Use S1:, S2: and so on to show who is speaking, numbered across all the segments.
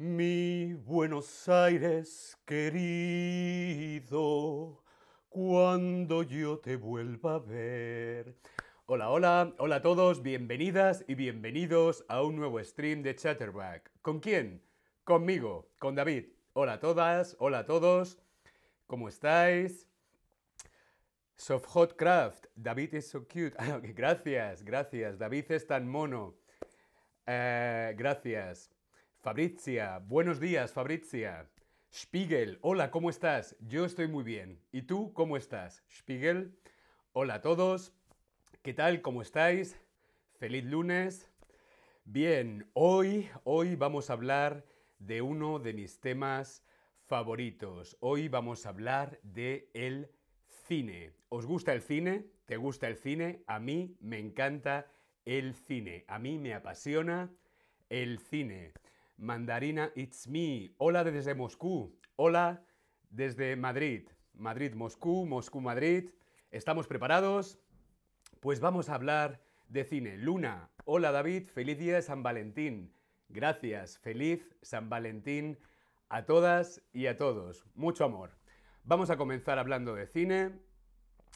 S1: Mi Buenos Aires querido, cuando yo te vuelva a ver. Hola, hola, hola a todos, bienvenidas y bienvenidos a un nuevo stream de Chatterback. ¿Con quién? Conmigo, con David. Hola a todas, hola a todos, ¿cómo estáis? Soft Hot Craft, David is so cute. gracias, gracias, David es tan mono. Eh, gracias. Fabrizia, buenos días, Fabrizia. Spiegel, hola, ¿cómo estás? Yo estoy muy bien. ¿Y tú cómo estás? Spiegel, hola a todos. ¿Qué tal? ¿Cómo estáis? Feliz lunes. Bien, hoy, hoy vamos a hablar de uno de mis temas favoritos. Hoy vamos a hablar de el cine. ¿Os gusta el cine? ¿Te gusta el cine? A mí me encanta el cine. A mí me apasiona el cine. Mandarina It's Me. Hola desde Moscú. Hola desde Madrid. Madrid, Moscú, Moscú, Madrid. ¿Estamos preparados? Pues vamos a hablar de cine. Luna. Hola David, feliz día San Valentín. Gracias, feliz San Valentín a todas y a todos. Mucho amor. Vamos a comenzar hablando de cine.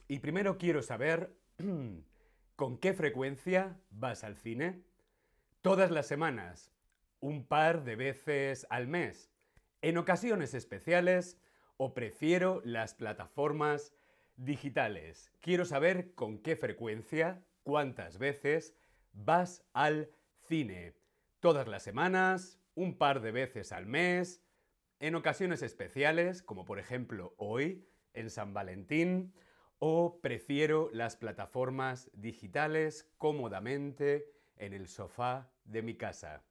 S1: Y primero quiero saber con qué frecuencia vas al cine. Todas las semanas un par de veces al mes, en ocasiones especiales o prefiero las plataformas digitales. Quiero saber con qué frecuencia, cuántas veces vas al cine. Todas las semanas, un par de veces al mes, en ocasiones especiales, como por ejemplo hoy, en San Valentín, o prefiero las plataformas digitales cómodamente en el sofá de mi casa.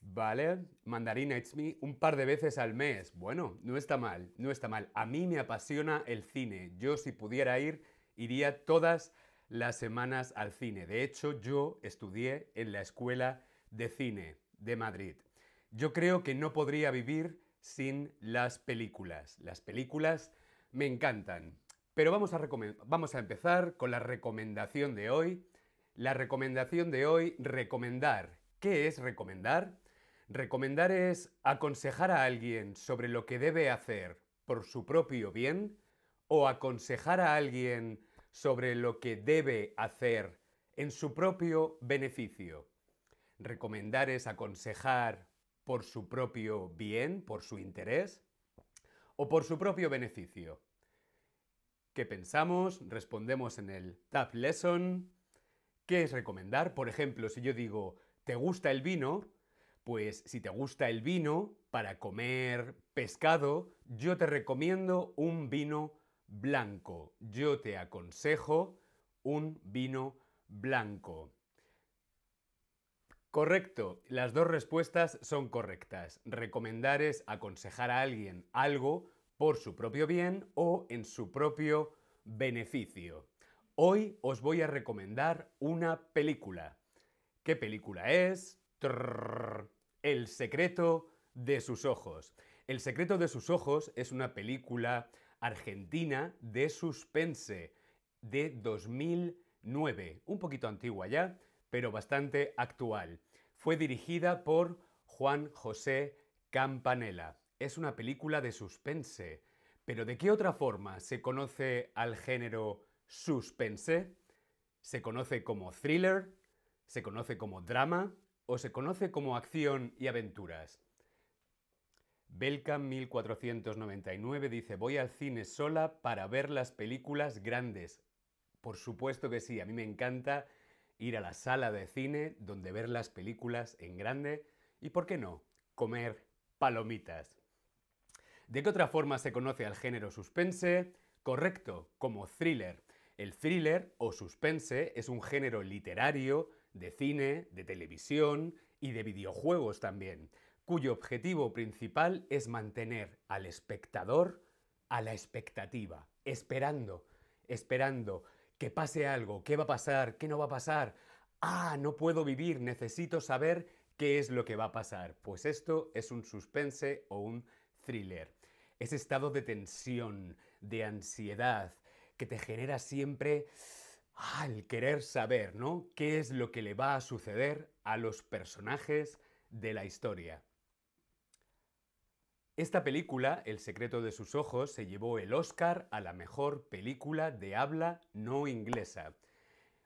S1: Vale, mandarina It's Me un par de veces al mes. Bueno, no está mal, no está mal. A mí me apasiona el cine. Yo si pudiera ir, iría todas las semanas al cine. De hecho, yo estudié en la Escuela de Cine de Madrid. Yo creo que no podría vivir sin las películas. Las películas me encantan. Pero vamos a, vamos a empezar con la recomendación de hoy. La recomendación de hoy, recomendar. ¿Qué es recomendar? Recomendar es aconsejar a alguien sobre lo que debe hacer por su propio bien o aconsejar a alguien sobre lo que debe hacer en su propio beneficio. Recomendar es aconsejar por su propio bien, por su interés o por su propio beneficio. ¿Qué pensamos? Respondemos en el Tap Lesson. ¿Qué es recomendar? Por ejemplo, si yo digo, ¿te gusta el vino? Pues si te gusta el vino para comer pescado, yo te recomiendo un vino blanco. Yo te aconsejo un vino blanco. Correcto, las dos respuestas son correctas. Recomendar es aconsejar a alguien algo por su propio bien o en su propio beneficio. Hoy os voy a recomendar una película. ¿Qué película es? El secreto de sus ojos. El secreto de sus ojos es una película argentina de suspense de 2009, un poquito antigua ya, pero bastante actual. Fue dirigida por Juan José Campanella. Es una película de suspense. Pero ¿de qué otra forma se conoce al género suspense? ¿Se conoce como thriller? ¿Se conoce como drama? O se conoce como acción y aventuras. Belka 1499 dice, voy al cine sola para ver las películas grandes. Por supuesto que sí, a mí me encanta ir a la sala de cine donde ver las películas en grande y, ¿por qué no?, comer palomitas. ¿De qué otra forma se conoce al género suspense? Correcto, como thriller. El thriller o suspense es un género literario de cine, de televisión y de videojuegos también, cuyo objetivo principal es mantener al espectador a la expectativa, esperando, esperando que pase algo, qué va a pasar, qué no va a pasar. Ah, no puedo vivir, necesito saber qué es lo que va a pasar. Pues esto es un suspense o un thriller. Ese estado de tensión, de ansiedad, que te genera siempre al querer saber, ¿no? ¿Qué es lo que le va a suceder a los personajes de la historia. Esta película, El secreto de sus ojos, se llevó el Oscar a la mejor película de habla no inglesa.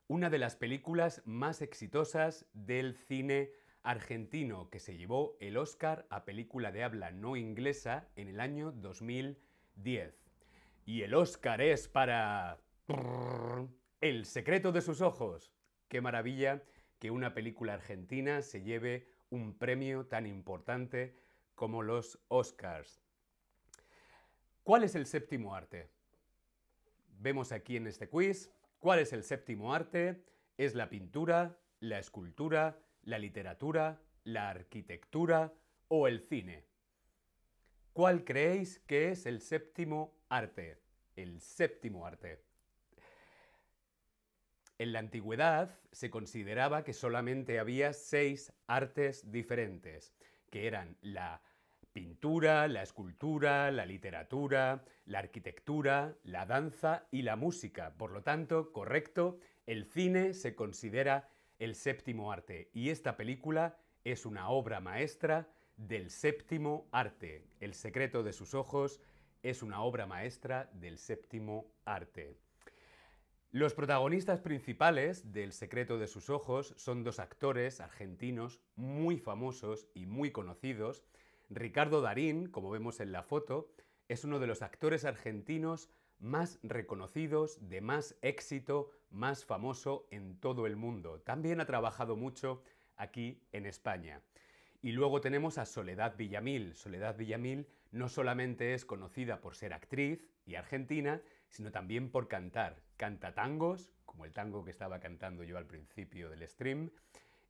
S1: Una de las películas más exitosas del cine argentino, que se llevó el Oscar a película de habla no inglesa en el año 2010. Y el Oscar es para... El secreto de sus ojos. Qué maravilla que una película argentina se lleve un premio tan importante como los Oscars. ¿Cuál es el séptimo arte? Vemos aquí en este quiz cuál es el séptimo arte. Es la pintura, la escultura, la literatura, la arquitectura o el cine. ¿Cuál creéis que es el séptimo arte? El séptimo arte. En la antigüedad se consideraba que solamente había seis artes diferentes que eran la pintura, la escultura, la literatura, la arquitectura, la danza y la música. Por lo tanto, correcto, el cine se considera el séptimo arte y esta película es una obra maestra del séptimo arte. El secreto de sus ojos es una obra maestra del séptimo arte. Los protagonistas principales del Secreto de sus Ojos son dos actores argentinos muy famosos y muy conocidos. Ricardo Darín, como vemos en la foto, es uno de los actores argentinos más reconocidos, de más éxito, más famoso en todo el mundo. También ha trabajado mucho aquí en España. Y luego tenemos a Soledad Villamil. Soledad Villamil no solamente es conocida por ser actriz y argentina, sino también por cantar. Canta tangos, como el tango que estaba cantando yo al principio del stream,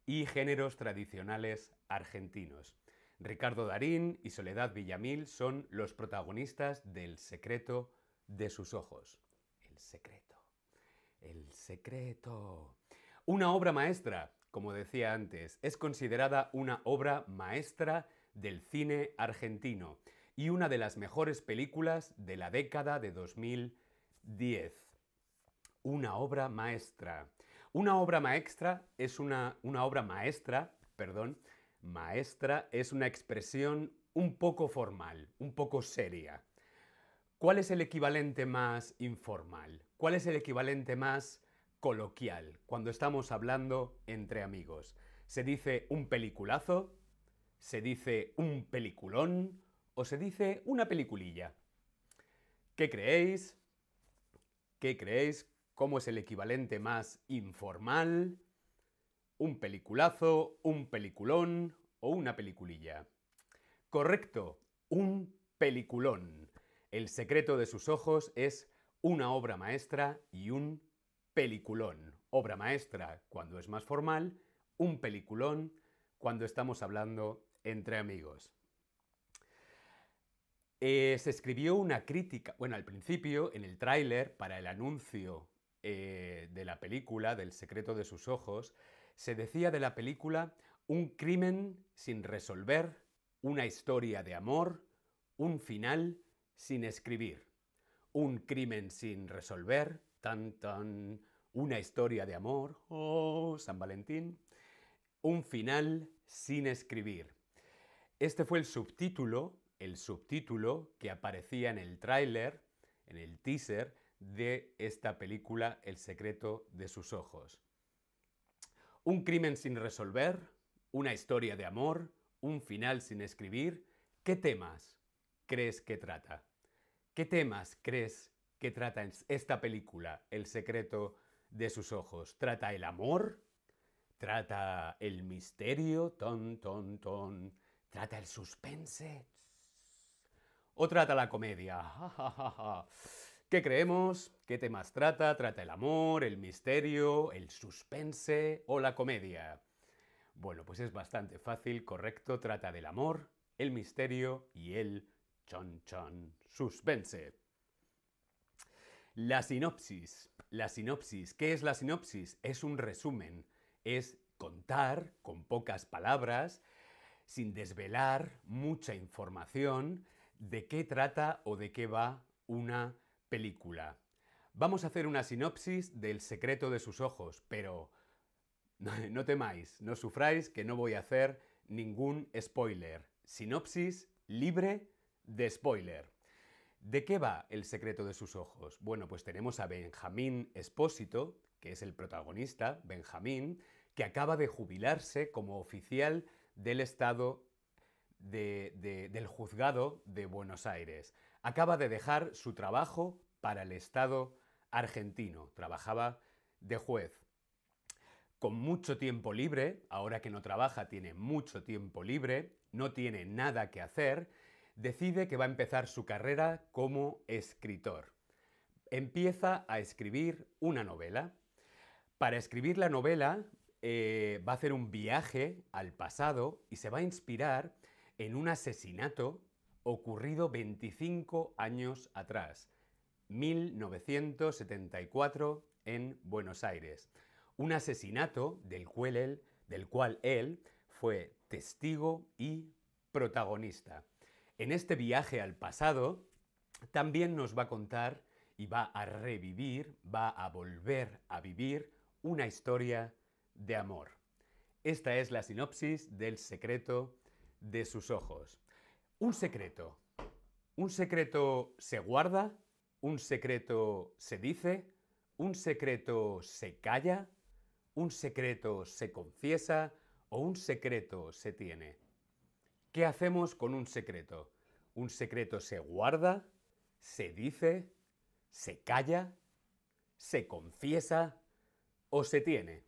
S1: y géneros tradicionales argentinos. Ricardo Darín y Soledad Villamil son los protagonistas del secreto de sus ojos. El secreto. El secreto. Una obra maestra, como decía antes, es considerada una obra maestra del cine argentino y una de las mejores películas de la década de 2000 10. Una obra maestra. Una obra maestra es una, una obra maestra, perdón, maestra es una expresión un poco formal, un poco seria. ¿Cuál es el equivalente más informal? ¿Cuál es el equivalente más coloquial cuando estamos hablando entre amigos? ¿Se dice un peliculazo? ¿Se dice un peliculón? ¿O se dice una peliculilla? ¿Qué creéis? ¿Qué creéis? ¿Cómo es el equivalente más informal? ¿Un peliculazo, un peliculón o una peliculilla? Correcto, un peliculón. El secreto de sus ojos es una obra maestra y un peliculón. Obra maestra cuando es más formal, un peliculón cuando estamos hablando entre amigos. Eh, se escribió una crítica, bueno, al principio, en el tráiler, para el anuncio eh, de la película, del secreto de sus ojos, se decía de la película un crimen sin resolver, una historia de amor, un final sin escribir. Un crimen sin resolver, tan tan, una historia de amor, oh, San Valentín, un final sin escribir. Este fue el subtítulo el subtítulo que aparecía en el tráiler, en el teaser de esta película El secreto de sus ojos. Un crimen sin resolver, una historia de amor, un final sin escribir. ¿Qué temas crees que trata? ¿Qué temas crees que trata esta película, El secreto de sus ojos? ¿Trata el amor? ¿Trata el misterio? Ton, ton, ton. ¿Trata el suspense? O trata la comedia. ¿Qué creemos? ¿Qué temas trata? ¿Trata el amor, el misterio, el suspense o la comedia? Bueno, pues es bastante fácil, correcto, trata del amor, el misterio y el chon chon suspense. La sinopsis. La sinopsis. ¿Qué es la sinopsis? Es un resumen. Es contar con pocas palabras, sin desvelar mucha información, de qué trata o de qué va una película. Vamos a hacer una sinopsis del secreto de sus ojos, pero no temáis, no sufráis que no voy a hacer ningún spoiler. Sinopsis libre de spoiler. ¿De qué va el secreto de sus ojos? Bueno, pues tenemos a Benjamín Espósito, que es el protagonista, Benjamín, que acaba de jubilarse como oficial del Estado del juzgado de Buenos Aires. Acaba de dejar su trabajo para el Estado argentino. Trabajaba de juez. Con mucho tiempo libre, ahora que no trabaja tiene mucho tiempo libre, no tiene nada que hacer, decide que va a empezar su carrera como escritor. Empieza a escribir una novela. Para escribir la novela eh, va a hacer un viaje al pasado y se va a inspirar en un asesinato ocurrido 25 años atrás, 1974 en Buenos Aires. Un asesinato del cual él, del cual él fue testigo y protagonista. En este viaje al pasado también nos va a contar y va a revivir, va a volver a vivir una historia de amor. Esta es la sinopsis del secreto de sus ojos. Un secreto. Un secreto se guarda, un secreto se dice, un secreto se calla, un secreto se confiesa o un secreto se tiene. ¿Qué hacemos con un secreto? Un secreto se guarda, se dice, se calla, se confiesa o se tiene.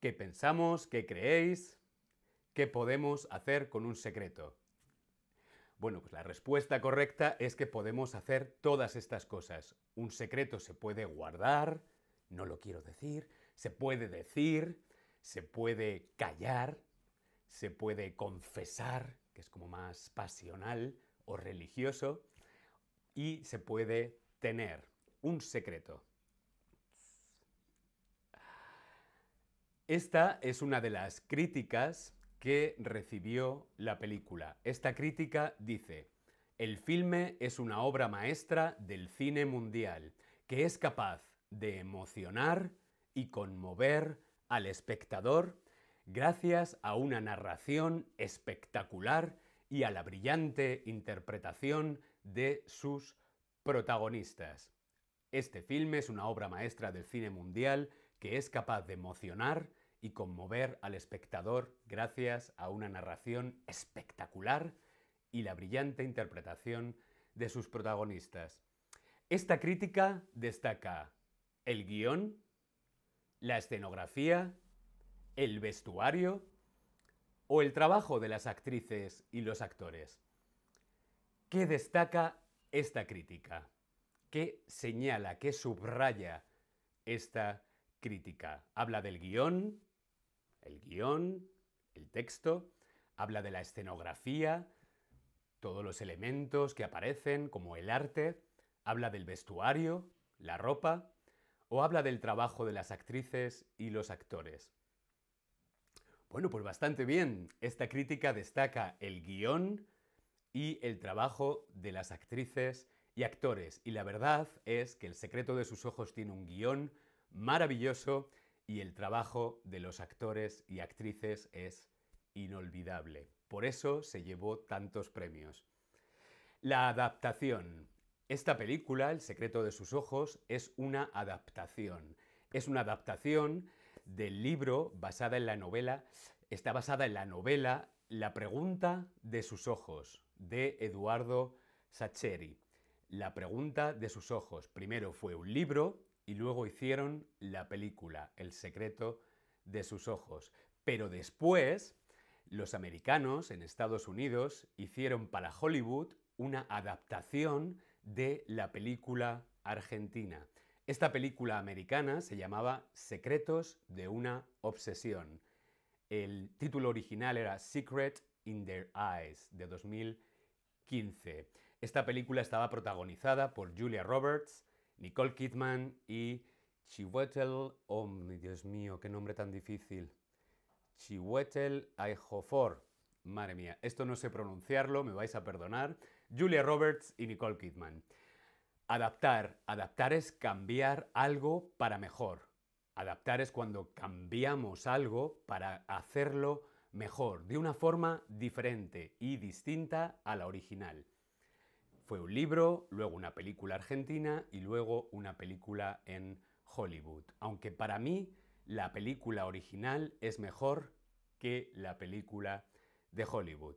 S1: ¿Qué pensamos? ¿Qué creéis? ¿Qué podemos hacer con un secreto? Bueno, pues la respuesta correcta es que podemos hacer todas estas cosas. Un secreto se puede guardar, no lo quiero decir, se puede decir, se puede callar, se puede confesar, que es como más pasional o religioso, y se puede tener un secreto. Esta es una de las críticas que recibió la película. Esta crítica dice, el filme es una obra maestra del cine mundial, que es capaz de emocionar y conmover al espectador gracias a una narración espectacular y a la brillante interpretación de sus protagonistas. Este filme es una obra maestra del cine mundial que es capaz de emocionar y conmover al espectador gracias a una narración espectacular y la brillante interpretación de sus protagonistas. Esta crítica destaca el guion, la escenografía, el vestuario o el trabajo de las actrices y los actores. ¿Qué destaca esta crítica? ¿Qué señala, qué subraya esta crítica? Habla del guion, el guion, el texto, habla de la escenografía, todos los elementos que aparecen, como el arte, habla del vestuario, la ropa, o habla del trabajo de las actrices y los actores. Bueno, pues bastante bien. Esta crítica destaca el guion y el trabajo de las actrices y actores. Y la verdad es que El secreto de sus ojos tiene un guion maravilloso y el trabajo de los actores y actrices es inolvidable. Por eso se llevó tantos premios. La adaptación. Esta película, El secreto de sus ojos, es una adaptación. Es una adaptación del libro basada en la novela, está basada en la novela La pregunta de sus ojos, de Eduardo Sacheri. La pregunta de sus ojos. Primero fue un libro y luego hicieron la película El secreto de sus ojos. Pero después, los americanos en Estados Unidos hicieron para Hollywood una adaptación de la película argentina. Esta película americana se llamaba Secretos de una obsesión. El título original era Secret in Their Eyes, de 2015. Esta película estaba protagonizada por Julia Roberts, Nicole Kidman y Chiwetel, oh Dios mío, qué nombre tan difícil. Chiwetel Ejiofor. Madre mía, esto no sé pronunciarlo, me vais a perdonar. Julia Roberts y Nicole Kidman. Adaptar. Adaptar es cambiar algo para mejor. Adaptar es cuando cambiamos algo para hacerlo mejor, de una forma diferente y distinta a la original. Fue un libro, luego una película argentina y luego una película en Hollywood. Aunque para mí la película original es mejor que la película de Hollywood.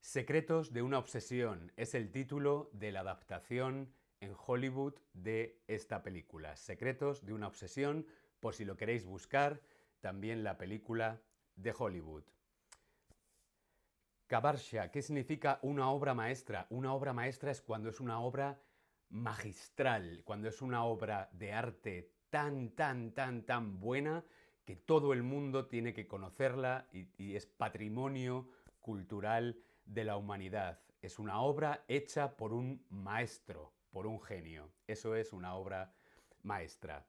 S1: Secretos de una obsesión es el título de la adaptación en Hollywood de esta película. Secretos de una obsesión, por si lo queréis buscar, también la película de Hollywood. Kabarsha, ¿qué significa una obra maestra? Una obra maestra es cuando es una obra magistral, cuando es una obra de arte tan, tan, tan, tan buena que todo el mundo tiene que conocerla y, y es patrimonio cultural de la humanidad. Es una obra hecha por un maestro, por un genio. Eso es una obra maestra.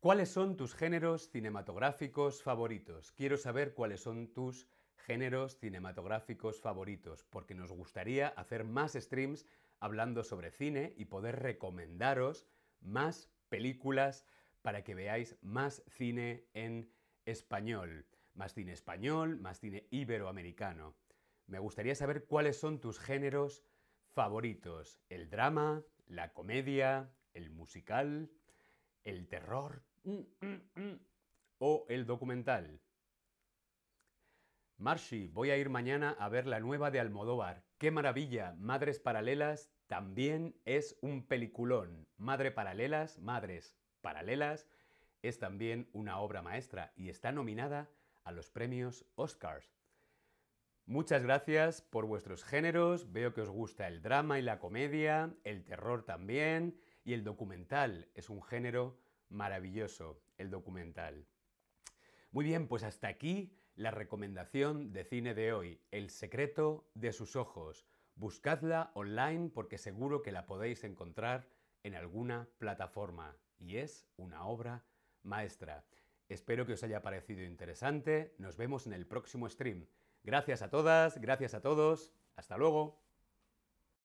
S1: ¿Cuáles son tus géneros cinematográficos favoritos? Quiero saber cuáles son tus géneros cinematográficos favoritos, porque nos gustaría hacer más streams hablando sobre cine y poder recomendaros más películas para que veáis más cine en español. Más cine español, más cine iberoamericano. Me gustaría saber cuáles son tus géneros favoritos. El drama, la comedia, el musical, el terror mm, mm, mm, o el documental. Marshi, voy a ir mañana a ver la nueva de Almodóvar. ¡Qué maravilla! Madres Paralelas también es un peliculón. Madre Paralelas, Madres Paralelas, es también una obra maestra y está nominada a los premios Oscars. Muchas gracias por vuestros géneros. Veo que os gusta el drama y la comedia, el terror también y el documental. Es un género maravilloso, el documental. Muy bien, pues hasta aquí la recomendación de cine de hoy, El secreto de sus ojos. Buscadla online porque seguro que la podéis encontrar en alguna plataforma y es una obra maestra. Espero que os haya parecido interesante. Nos vemos en el próximo stream. Gracias a todas, gracias a todos. Hasta luego.